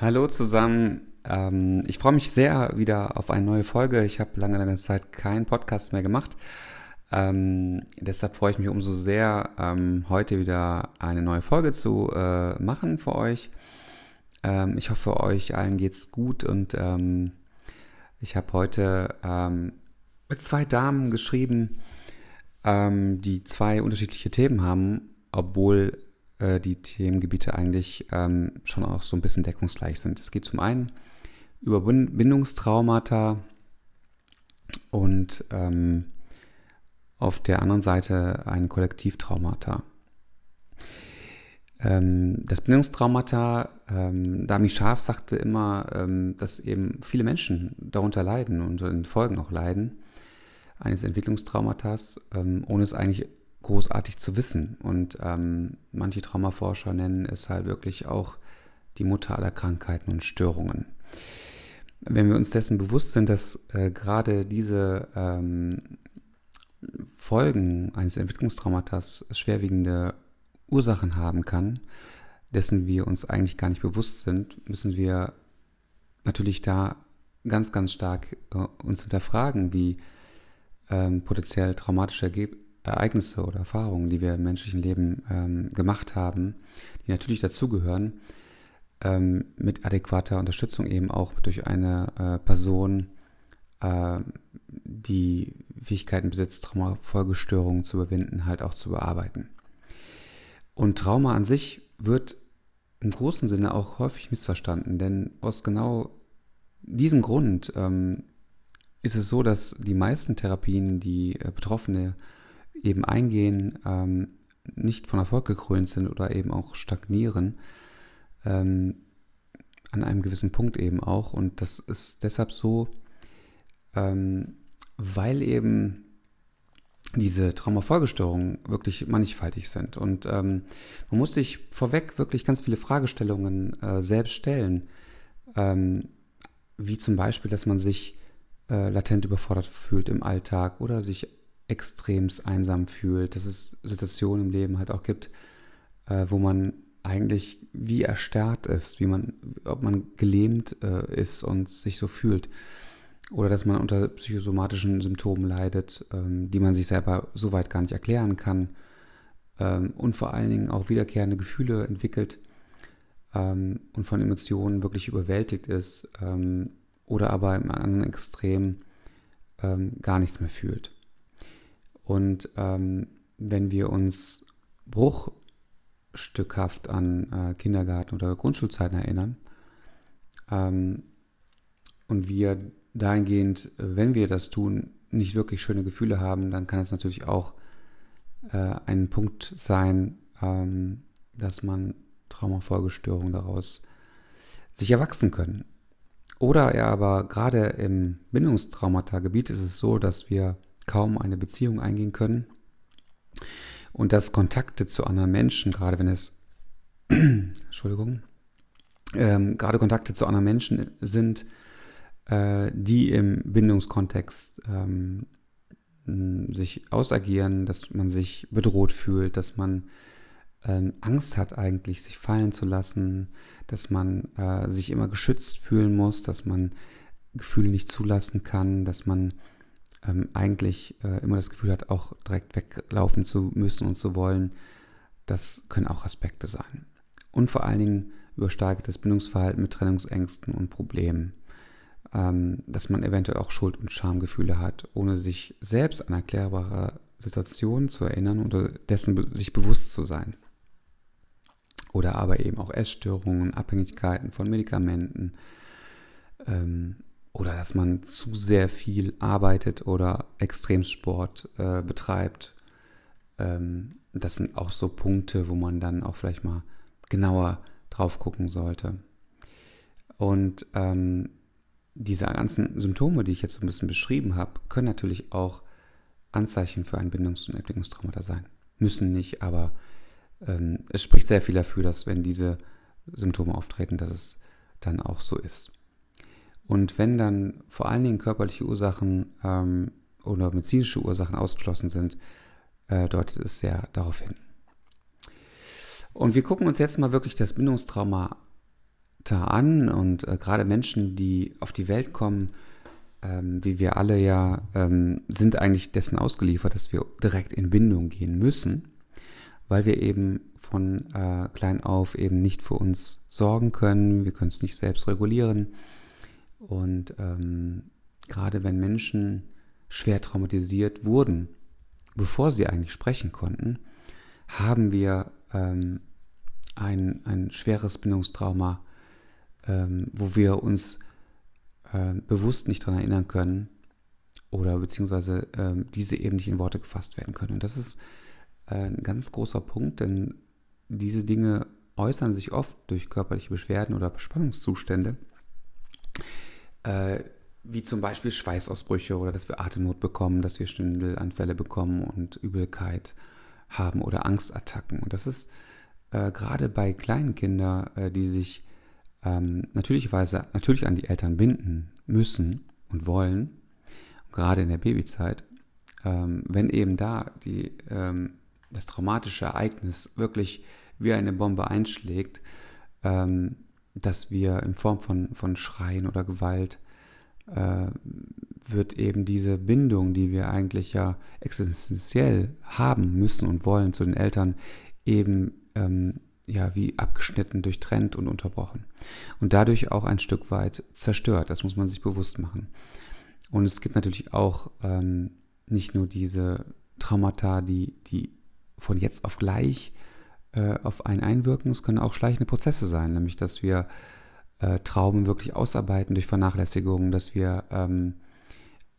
Hallo zusammen. Ähm, ich freue mich sehr wieder auf eine neue Folge. Ich habe lange, lange Zeit keinen Podcast mehr gemacht. Ähm, deshalb freue ich mich umso sehr, ähm, heute wieder eine neue Folge zu äh, machen für euch. Ähm, ich hoffe, euch allen geht's gut und ähm, ich habe heute mit zwei Damen geschrieben, die zwei unterschiedliche Themen haben, obwohl äh, die Themengebiete eigentlich ähm, schon auch so ein bisschen deckungsgleich sind. Es geht zum einen über Bindungstraumata und ähm, auf der anderen Seite ein Kollektivtraumata. Ähm, das Bindungstraumata, ähm, Dami Scharf sagte immer, ähm, dass eben viele Menschen darunter leiden und in Folgen auch leiden eines Entwicklungstraumatas, ähm, ohne es eigentlich großartig zu wissen. Und ähm, manche Traumaforscher nennen es halt wirklich auch die Mutter aller Krankheiten und Störungen. Wenn wir uns dessen bewusst sind, dass äh, gerade diese ähm, Folgen eines Entwicklungstraumatas schwerwiegende Ursachen haben kann, dessen wir uns eigentlich gar nicht bewusst sind, müssen wir natürlich da ganz, ganz stark äh, uns hinterfragen, wie ähm, potenziell traumatische Ergebnisse Ereignisse oder Erfahrungen, die wir im menschlichen Leben ähm, gemacht haben, die natürlich dazugehören, ähm, mit adäquater Unterstützung eben auch durch eine äh, Person, äh, die Fähigkeiten besitzt, Traumafolgestörungen zu überwinden, halt auch zu bearbeiten. Und Trauma an sich wird im großen Sinne auch häufig missverstanden, denn aus genau diesem Grund ähm, ist es so, dass die meisten Therapien, die äh, Betroffene eben eingehen, ähm, nicht von Erfolg gekrönt sind oder eben auch stagnieren, ähm, an einem gewissen Punkt eben auch. Und das ist deshalb so, ähm, weil eben diese Traumafolgestörungen wirklich mannigfaltig sind. Und ähm, man muss sich vorweg wirklich ganz viele Fragestellungen äh, selbst stellen, ähm, wie zum Beispiel, dass man sich äh, latent überfordert fühlt im Alltag oder sich extremst einsam fühlt, dass es Situationen im Leben halt auch gibt, äh, wo man eigentlich wie erstarrt ist, wie man, ob man gelähmt äh, ist und sich so fühlt. Oder dass man unter psychosomatischen Symptomen leidet, ähm, die man sich selber so weit gar nicht erklären kann. Ähm, und vor allen Dingen auch wiederkehrende Gefühle entwickelt ähm, und von Emotionen wirklich überwältigt ist. Ähm, oder aber im anderen Extrem ähm, gar nichts mehr fühlt. Und ähm, wenn wir uns bruchstückhaft an äh, Kindergarten oder Grundschulzeiten erinnern ähm, und wir dahingehend, wenn wir das tun, nicht wirklich schöne Gefühle haben, dann kann es natürlich auch äh, ein Punkt sein, ähm, dass man Traumafolgestörungen daraus sich erwachsen können. Oder ja, aber gerade im Bindungstraumata-Gebiet ist es so, dass wir kaum eine Beziehung eingehen können. Und dass Kontakte zu anderen Menschen, gerade wenn es, Entschuldigung, ähm, gerade Kontakte zu anderen Menschen sind, äh, die im Bindungskontext ähm, sich ausagieren, dass man sich bedroht fühlt, dass man ähm, Angst hat eigentlich, sich fallen zu lassen, dass man äh, sich immer geschützt fühlen muss, dass man Gefühle nicht zulassen kann, dass man ähm, eigentlich äh, immer das Gefühl hat, auch direkt weglaufen zu müssen und zu wollen, das können auch Aspekte sein. Und vor allen Dingen übersteigertes Bindungsverhalten mit Trennungsängsten und Problemen, ähm, dass man eventuell auch Schuld- und Schamgefühle hat, ohne sich selbst an erklärbare Situationen zu erinnern oder dessen sich bewusst zu sein. Oder aber eben auch Essstörungen, Abhängigkeiten von Medikamenten, ähm, oder dass man zu sehr viel arbeitet oder Extremsport äh, betreibt. Ähm, das sind auch so Punkte, wo man dann auch vielleicht mal genauer drauf gucken sollte. Und ähm, diese ganzen Symptome, die ich jetzt so ein bisschen beschrieben habe, können natürlich auch Anzeichen für ein Bindungs- und Entwicklungstraumata sein. Müssen nicht, aber ähm, es spricht sehr viel dafür, dass wenn diese Symptome auftreten, dass es dann auch so ist. Und wenn dann vor allen Dingen körperliche Ursachen ähm, oder medizinische Ursachen ausgeschlossen sind, äh, deutet es sehr darauf hin. Und wir gucken uns jetzt mal wirklich das Bindungstraumata Traumata an und äh, gerade Menschen, die auf die Welt kommen, ähm, wie wir alle ja, ähm, sind eigentlich dessen ausgeliefert, dass wir direkt in Bindung gehen müssen, weil wir eben von äh, klein auf eben nicht für uns sorgen können, wir können es nicht selbst regulieren. Und ähm, gerade wenn Menschen schwer traumatisiert wurden, bevor sie eigentlich sprechen konnten, haben wir ähm, ein, ein schweres Bindungstrauma, ähm, wo wir uns äh, bewusst nicht daran erinnern können oder beziehungsweise äh, diese eben nicht in Worte gefasst werden können. Und das ist äh, ein ganz großer Punkt, denn diese Dinge äußern sich oft durch körperliche Beschwerden oder Spannungszustände, äh, wie zum Beispiel Schweißausbrüche oder dass wir Atemnot bekommen, dass wir Schwindelanfälle bekommen und Übelkeit haben oder Angstattacken. Und das ist äh, gerade bei kleinen Kindern, äh, die sich ähm, natürlicherweise natürlich an die Eltern binden müssen und wollen, gerade in der Babyzeit, ähm, wenn eben da die, ähm, das traumatische Ereignis wirklich wie eine Bombe einschlägt, ähm, dass wir in Form von, von Schreien oder Gewalt äh, wird eben diese Bindung, die wir eigentlich ja existenziell haben müssen und wollen zu den Eltern, eben ähm, ja wie abgeschnitten, durchtrennt und unterbrochen. Und dadurch auch ein Stück weit zerstört. Das muss man sich bewusst machen. Und es gibt natürlich auch ähm, nicht nur diese Traumata, die, die von jetzt auf gleich äh, auf einen einwirken, es können auch schleichende Prozesse sein, nämlich dass wir äh, Trauben wirklich ausarbeiten durch Vernachlässigung, dass wir ähm,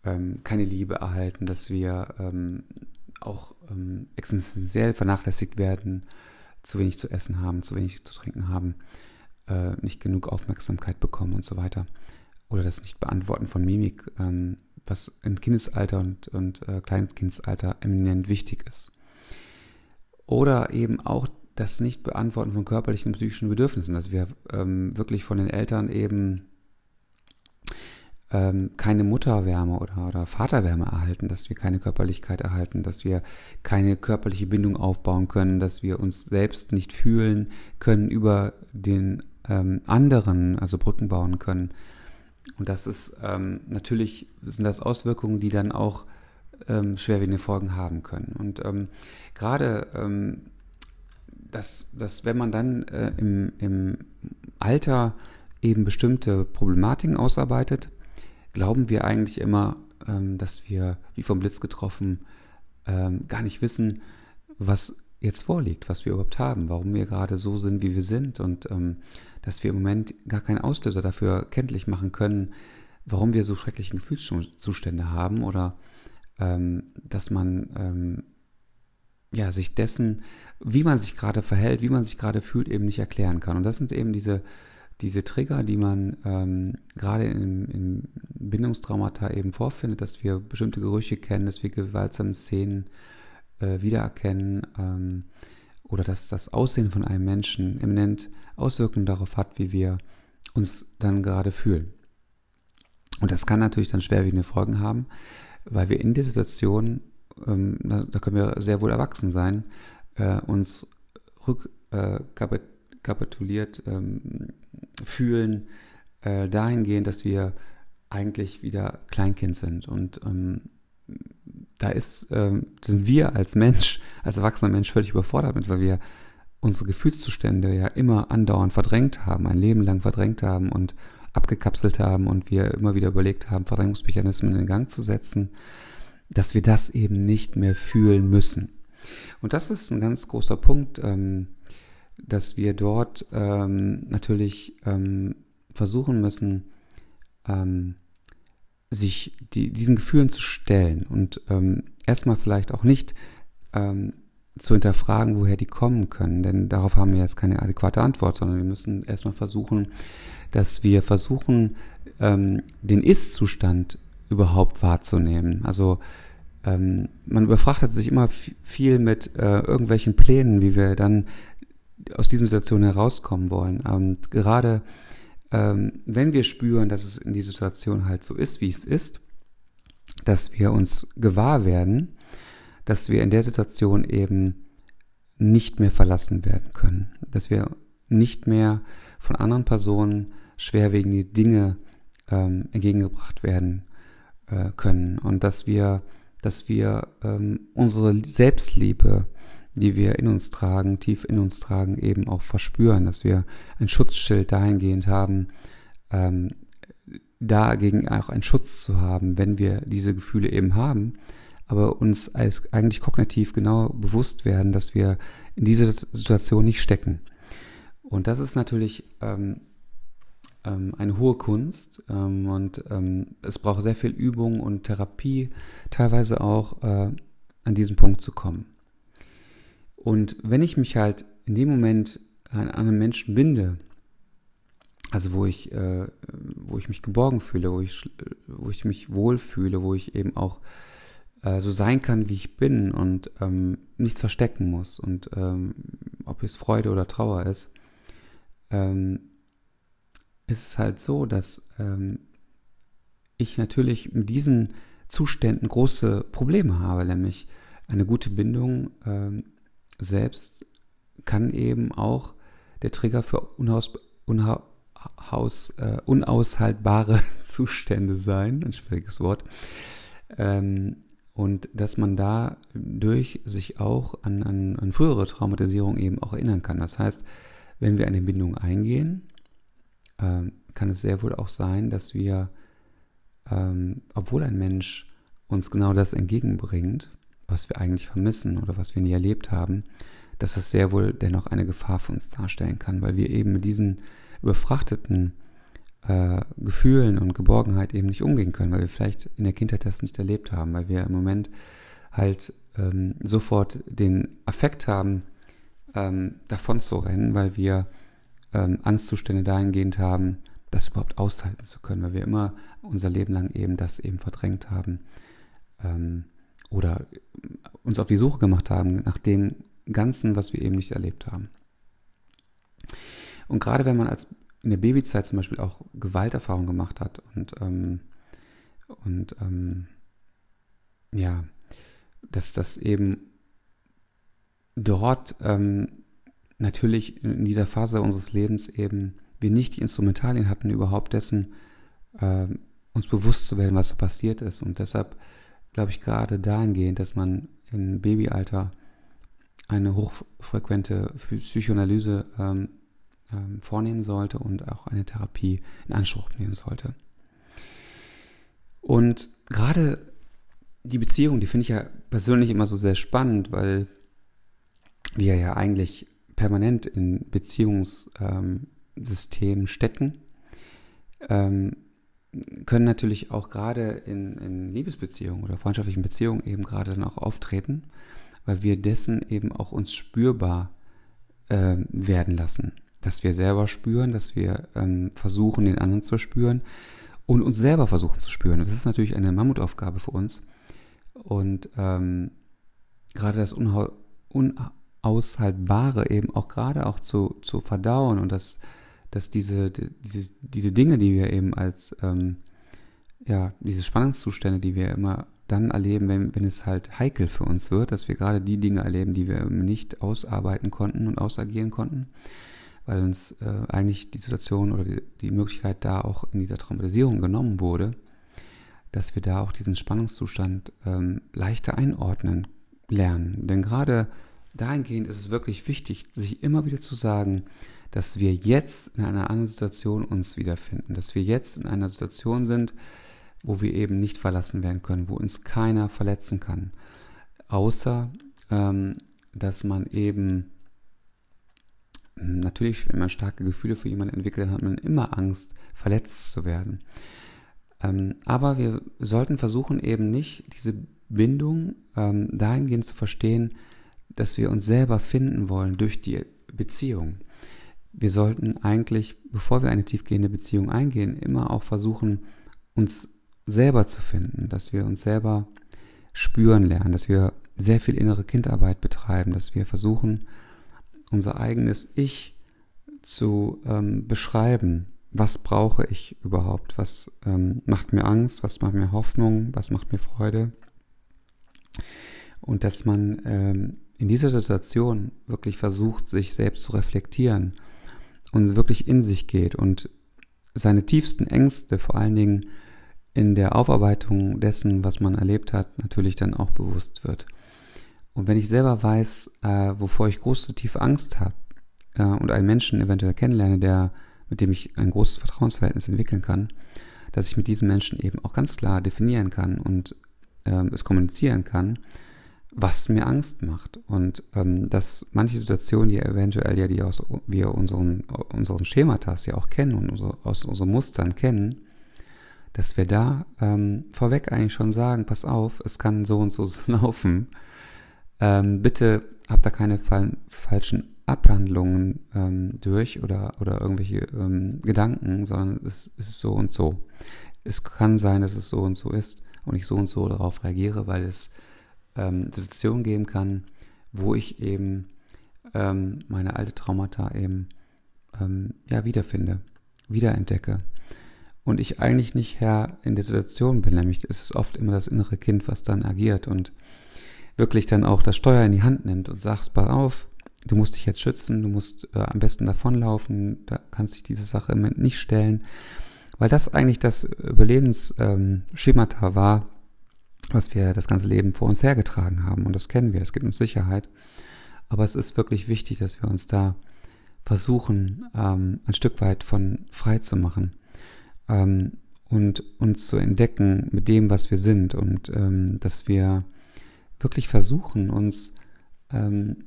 ähm, keine Liebe erhalten, dass wir ähm, auch ähm, existenziell vernachlässigt werden, zu wenig zu essen haben, zu wenig zu trinken haben, äh, nicht genug Aufmerksamkeit bekommen und so weiter. Oder das Nicht-Beantworten von Mimik, ähm, was im Kindesalter und, und äh, Kleinkindsalter eminent wichtig ist. Oder eben auch das Nicht-Beantworten von körperlichen und psychischen Bedürfnissen, dass wir ähm, wirklich von den Eltern eben ähm, keine Mutterwärme oder, oder Vaterwärme erhalten, dass wir keine Körperlichkeit erhalten, dass wir keine körperliche Bindung aufbauen können, dass wir uns selbst nicht fühlen können über den ähm, anderen, also Brücken bauen können. Und das ist ähm, natürlich sind das Auswirkungen, die dann auch ähm, schwerwiegende Folgen haben können. Und ähm, gerade ähm, dass, dass wenn man dann äh, im, im Alter eben bestimmte Problematiken ausarbeitet, glauben wir eigentlich immer, ähm, dass wir, wie vom Blitz getroffen, ähm, gar nicht wissen, was jetzt vorliegt, was wir überhaupt haben, warum wir gerade so sind, wie wir sind und ähm, dass wir im Moment gar keinen Auslöser dafür kenntlich machen können, warum wir so schreckliche Gefühlszustände haben oder ähm, dass man ähm, ja, sich dessen, wie man sich gerade verhält, wie man sich gerade fühlt, eben nicht erklären kann. Und das sind eben diese diese Trigger, die man ähm, gerade in, in Bindungstraumata eben vorfindet, dass wir bestimmte Gerüche kennen, dass wir gewaltsame Szenen äh, wiedererkennen ähm, oder dass das Aussehen von einem Menschen eminent Auswirkungen darauf hat, wie wir uns dann gerade fühlen. Und das kann natürlich dann schwerwiegende Folgen haben, weil wir in der Situation, ähm, da, da, können wir sehr wohl erwachsen sein, äh, uns rückkapituliert äh, ähm, fühlen, äh, dahingehend, dass wir eigentlich wieder Kleinkind sind. Und ähm, da ist, ähm, sind wir als Mensch, als erwachsener Mensch völlig überfordert mit, weil wir unsere Gefühlszustände ja immer andauernd verdrängt haben, ein Leben lang verdrängt haben und abgekapselt haben und wir immer wieder überlegt haben, Verdrängungsmechanismen in Gang zu setzen, dass wir das eben nicht mehr fühlen müssen. Und das ist ein ganz großer Punkt, ähm, dass wir dort ähm, natürlich ähm, versuchen müssen, ähm, sich die, diesen Gefühlen zu stellen und ähm, erstmal vielleicht auch nicht ähm, zu hinterfragen, woher die kommen können, denn darauf haben wir jetzt keine adäquate Antwort, sondern wir müssen erstmal versuchen, dass wir versuchen, den Ist-Zustand überhaupt wahrzunehmen. Also ähm, man überfrachtet sich immer viel mit äh, irgendwelchen Plänen, wie wir dann aus diesen Situationen herauskommen wollen. Und gerade ähm, wenn wir spüren, dass es in die Situation halt so ist, wie es ist, dass wir uns gewahr werden, dass wir in der Situation eben nicht mehr verlassen werden können, dass wir nicht mehr von anderen Personen schwerwiegende Dinge ähm, entgegengebracht werden äh, können und dass wir, dass wir ähm, unsere Selbstliebe, die wir in uns tragen, tief in uns tragen, eben auch verspüren, dass wir ein Schutzschild dahingehend haben, ähm, dagegen auch einen Schutz zu haben, wenn wir diese Gefühle eben haben, aber uns als eigentlich kognitiv genau bewusst werden, dass wir in dieser Situation nicht stecken. Und das ist natürlich ähm, ähm, eine hohe Kunst ähm, und ähm, es braucht sehr viel Übung und Therapie, teilweise auch äh, an diesen Punkt zu kommen. Und wenn ich mich halt in dem Moment an einen Menschen binde, also wo ich, äh, wo ich mich geborgen fühle, wo ich, wo ich mich wohlfühle, wo ich eben auch äh, so sein kann, wie ich bin und ähm, nichts verstecken muss und ähm, ob es Freude oder Trauer ist, ähm, ist es halt so, dass ähm, ich natürlich mit diesen Zuständen große Probleme habe, nämlich eine gute Bindung ähm, selbst kann eben auch der Trigger für unhaus, unhaus, äh, unaushaltbare Zustände sein, ein schwieriges Wort. Ähm, und dass man dadurch sich auch an, an, an frühere Traumatisierung eben auch erinnern kann. Das heißt, wenn wir eine Bindung eingehen, ähm, kann es sehr wohl auch sein, dass wir, ähm, obwohl ein Mensch uns genau das entgegenbringt, was wir eigentlich vermissen oder was wir nie erlebt haben, dass es sehr wohl dennoch eine Gefahr für uns darstellen kann, weil wir eben mit diesen überfrachteten äh, Gefühlen und Geborgenheit eben nicht umgehen können, weil wir vielleicht in der Kindheit das nicht erlebt haben, weil wir im Moment halt ähm, sofort den Affekt haben, ähm, davon zu rennen, weil wir ähm, Angstzustände dahingehend haben, das überhaupt aushalten zu können, weil wir immer unser Leben lang eben das eben verdrängt haben ähm, oder uns auf die Suche gemacht haben nach dem Ganzen, was wir eben nicht erlebt haben. Und gerade wenn man als in der Babyzeit zum Beispiel auch Gewalterfahrung gemacht hat und, ähm, und ähm, ja, dass das eben dort ähm, natürlich in dieser Phase unseres Lebens eben wir nicht die Instrumentalien hatten, überhaupt dessen äh, uns bewusst zu werden, was passiert ist. Und deshalb glaube ich gerade dahingehend, dass man im Babyalter eine hochfrequente Psychoanalyse ähm, ähm, vornehmen sollte und auch eine Therapie in Anspruch nehmen sollte. Und gerade die Beziehung, die finde ich ja persönlich immer so sehr spannend, weil wir ja eigentlich permanent in Beziehungssystemen stecken, ähm, können natürlich auch gerade in, in Liebesbeziehungen oder freundschaftlichen Beziehungen eben gerade dann auch auftreten, weil wir dessen eben auch uns spürbar äh, werden lassen dass wir selber spüren, dass wir ähm, versuchen, den anderen zu spüren und uns selber versuchen zu spüren. Das ist natürlich eine Mammutaufgabe für uns. Und ähm, gerade das Unaushaltbare eben auch gerade auch zu, zu verdauen und dass, dass diese, diese, diese Dinge, die wir eben als, ähm, ja, diese Spannungszustände, die wir immer dann erleben, wenn, wenn es halt heikel für uns wird, dass wir gerade die Dinge erleben, die wir nicht ausarbeiten konnten und ausagieren konnten, weil uns äh, eigentlich die Situation oder die, die Möglichkeit da auch in dieser Traumatisierung genommen wurde, dass wir da auch diesen Spannungszustand ähm, leichter einordnen lernen. Denn gerade dahingehend ist es wirklich wichtig, sich immer wieder zu sagen, dass wir jetzt in einer anderen Situation uns wiederfinden, dass wir jetzt in einer Situation sind, wo wir eben nicht verlassen werden können, wo uns keiner verletzen kann, außer ähm, dass man eben Natürlich, wenn man starke Gefühle für jemanden entwickelt, hat man immer Angst, verletzt zu werden. Ähm, aber wir sollten versuchen, eben nicht diese Bindung ähm, dahingehend zu verstehen, dass wir uns selber finden wollen durch die Beziehung. Wir sollten eigentlich, bevor wir eine tiefgehende Beziehung eingehen, immer auch versuchen, uns selber zu finden, dass wir uns selber spüren lernen, dass wir sehr viel innere Kindarbeit betreiben, dass wir versuchen, unser eigenes Ich zu ähm, beschreiben. Was brauche ich überhaupt? Was ähm, macht mir Angst? Was macht mir Hoffnung? Was macht mir Freude? Und dass man ähm, in dieser Situation wirklich versucht, sich selbst zu reflektieren und wirklich in sich geht und seine tiefsten Ängste vor allen Dingen in der Aufarbeitung dessen, was man erlebt hat, natürlich dann auch bewusst wird. Und wenn ich selber weiß, äh, wovor ich große tiefe Angst habe äh, und einen Menschen eventuell kennenlerne, der, mit dem ich ein großes Vertrauensverhältnis entwickeln kann, dass ich mit diesem Menschen eben auch ganz klar definieren kann und äh, es kommunizieren kann, was mir Angst macht. Und ähm, dass manche Situationen, die eventuell ja die aus wir unseren, unseren Schematas ja auch kennen und unsere, aus unseren Mustern kennen, dass wir da ähm, vorweg eigentlich schon sagen, pass auf, es kann so und so laufen. Ähm, bitte habt da keine fall falschen Abhandlungen ähm, durch oder, oder irgendwelche ähm, Gedanken, sondern es, es ist so und so. Es kann sein, dass es so und so ist und ich so und so darauf reagiere, weil es ähm, Situationen geben kann, wo ich eben ähm, meine alte Traumata eben ähm, ja wiederfinde, wiederentdecke. Und ich eigentlich nicht Herr in der Situation bin, nämlich es ist oft immer das innere Kind, was dann agiert und wirklich dann auch das Steuer in die Hand nimmt und sagt, pass auf, du musst dich jetzt schützen, du musst äh, am besten davonlaufen, da kannst dich diese Sache im Moment nicht stellen, weil das eigentlich das Überlebensschemata ähm, war, was wir das ganze Leben vor uns hergetragen haben und das kennen wir, das gibt uns Sicherheit, aber es ist wirklich wichtig, dass wir uns da versuchen, ähm, ein Stück weit von frei zu machen ähm, und uns zu entdecken mit dem, was wir sind und ähm, dass wir wirklich versuchen, uns ähm,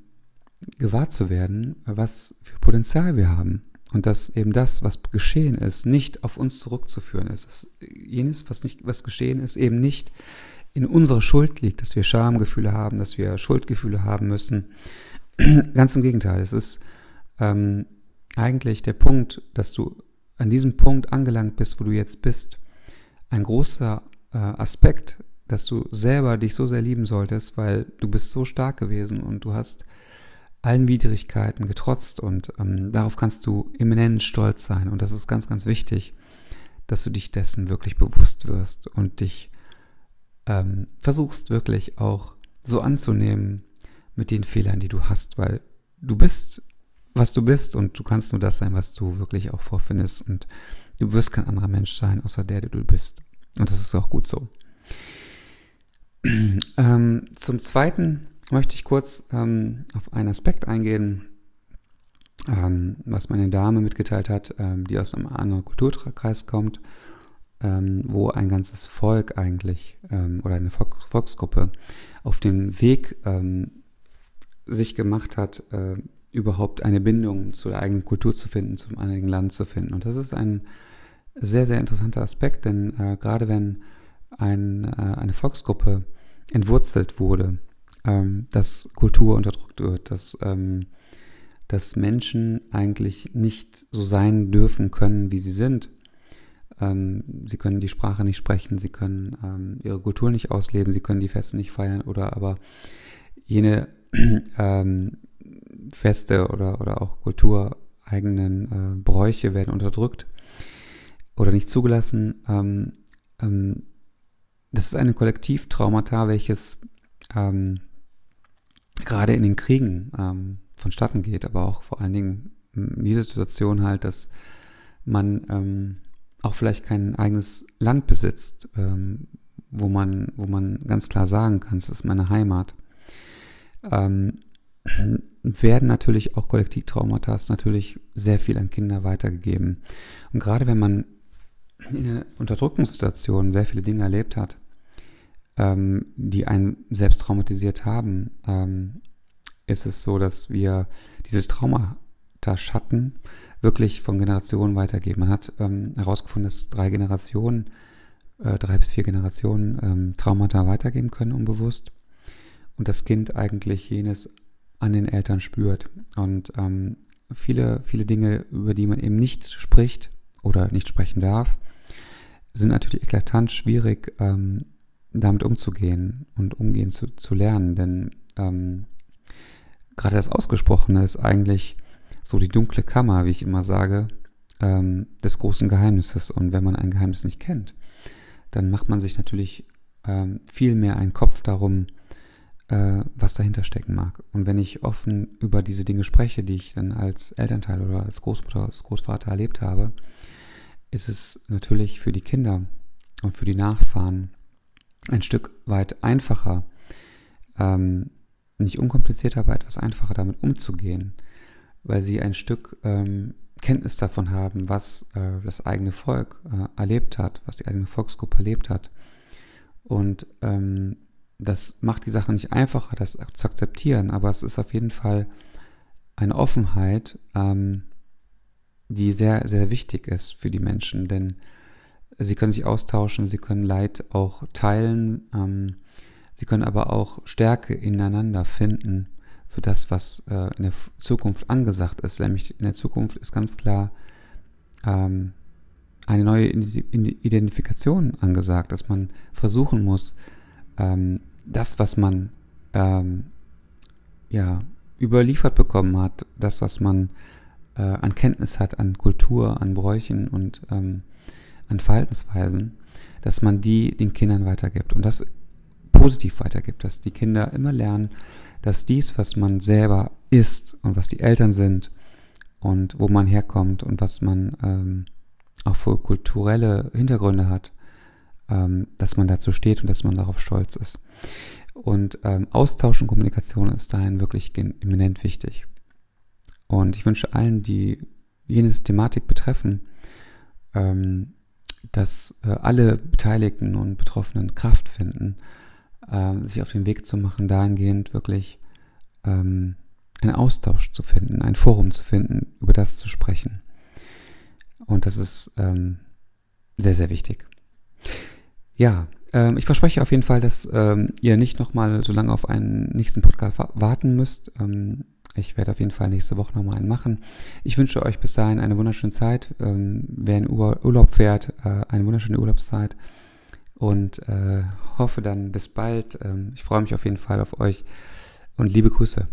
gewahr zu werden, was für Potenzial wir haben. Und dass eben das, was geschehen ist, nicht auf uns zurückzuführen ist. Dass jenes, was nicht, was geschehen ist, eben nicht in unserer Schuld liegt, dass wir Schamgefühle haben, dass wir Schuldgefühle haben müssen. Ganz im Gegenteil, es ist ähm, eigentlich der Punkt, dass du an diesem Punkt angelangt bist, wo du jetzt bist, ein großer äh, Aspekt, dass du selber dich so sehr lieben solltest, weil du bist so stark gewesen und du hast allen Widrigkeiten getrotzt und ähm, darauf kannst du eminent stolz sein und das ist ganz, ganz wichtig, dass du dich dessen wirklich bewusst wirst und dich ähm, versuchst wirklich auch so anzunehmen mit den Fehlern, die du hast, weil du bist was du bist und du kannst nur das sein, was du wirklich auch vorfindest und du wirst kein anderer Mensch sein, außer der, der du bist. Und das ist auch gut so. Ähm, zum Zweiten möchte ich kurz ähm, auf einen Aspekt eingehen, ähm, was meine Dame mitgeteilt hat, ähm, die aus einem anderen Kulturkreis kommt, ähm, wo ein ganzes Volk eigentlich ähm, oder eine Volksgruppe auf den Weg sich gemacht hat, äh, überhaupt eine Bindung zur eigenen Kultur zu finden, zum eigenen Land zu finden. Und das ist ein sehr, sehr interessanter Aspekt, denn äh, gerade wenn ein, äh, eine Volksgruppe entwurzelt wurde, ähm, dass Kultur unterdrückt wird, dass, ähm, dass Menschen eigentlich nicht so sein dürfen können, wie sie sind. Ähm, sie können die Sprache nicht sprechen, sie können ähm, ihre Kultur nicht ausleben, sie können die Feste nicht feiern oder aber jene ähm, Feste oder, oder auch kultureigenen äh, Bräuche werden unterdrückt oder nicht zugelassen. Ähm, ähm, das ist eine Kollektivtraumata, welches ähm, gerade in den Kriegen ähm, vonstatten geht, aber auch vor allen Dingen in dieser Situation halt, dass man ähm, auch vielleicht kein eigenes Land besitzt, ähm, wo man, wo man ganz klar sagen kann, es ist meine Heimat. Ähm, werden natürlich auch Kollektivtraumata natürlich sehr viel an Kinder weitergegeben. Und gerade wenn man in einer Unterdrückungssituation sehr viele Dinge erlebt hat, ähm, die einen selbst traumatisiert haben, ähm, ist es so, dass wir dieses Traumata-Schatten wirklich von Generationen weitergeben. Man hat ähm, herausgefunden, dass drei Generationen, äh, drei bis vier Generationen ähm, Traumata weitergeben können, unbewusst. Und das Kind eigentlich jenes an den Eltern spürt. Und ähm, viele, viele Dinge, über die man eben nicht spricht oder nicht sprechen darf, sind natürlich eklatant schwierig, ähm, damit umzugehen und umgehen zu, zu lernen. Denn ähm, gerade das Ausgesprochene ist eigentlich so die dunkle Kammer, wie ich immer sage, ähm, des großen Geheimnisses. Und wenn man ein Geheimnis nicht kennt, dann macht man sich natürlich ähm, viel mehr einen Kopf darum, äh, was dahinter stecken mag. Und wenn ich offen über diese Dinge spreche, die ich dann als Elternteil oder als Großmutter, als Großvater erlebt habe, ist es natürlich für die Kinder und für die Nachfahren ein Stück weit einfacher, ähm, nicht unkomplizierter, aber etwas einfacher damit umzugehen, weil sie ein Stück ähm, Kenntnis davon haben, was äh, das eigene Volk äh, erlebt hat, was die eigene Volksgruppe erlebt hat. Und ähm, das macht die Sache nicht einfacher, das zu akzeptieren, aber es ist auf jeden Fall eine Offenheit, ähm, die sehr, sehr wichtig ist für die Menschen, denn sie können sich austauschen, sie können Leid auch teilen, ähm, sie können aber auch Stärke ineinander finden für das, was äh, in der Zukunft angesagt ist. Nämlich in der Zukunft ist ganz klar ähm, eine neue Identifikation angesagt, dass man versuchen muss, ähm, das, was man ähm, ja überliefert bekommen hat, das, was man äh, an Kenntnis hat, an Kultur, an Bräuchen und ähm, an Verhaltensweisen, dass man die den Kindern weitergibt und das positiv weitergibt, dass die Kinder immer lernen, dass dies, was man selber ist und was die Eltern sind und wo man herkommt und was man ähm, auch für kulturelle Hintergründe hat, ähm, dass man dazu steht und dass man darauf stolz ist. Und ähm, Austausch und Kommunikation ist dahin wirklich eminent wichtig. Und ich wünsche allen, die jenes Thematik betreffen, ähm, dass äh, alle Beteiligten und Betroffenen Kraft finden, äh, sich auf den Weg zu machen, dahingehend wirklich ähm, einen Austausch zu finden, ein Forum zu finden, über das zu sprechen. Und das ist ähm, sehr, sehr wichtig. Ja, ähm, ich verspreche auf jeden Fall, dass ähm, ihr nicht nochmal so lange auf einen nächsten Podcast warten müsst. Ähm, ich werde auf jeden Fall nächste Woche nochmal einen machen. Ich wünsche euch bis dahin eine wunderschöne Zeit. Ähm, wer in Urlaub fährt, äh, eine wunderschöne Urlaubszeit. Und äh, hoffe dann bis bald. Ähm, ich freue mich auf jeden Fall auf euch und liebe Grüße.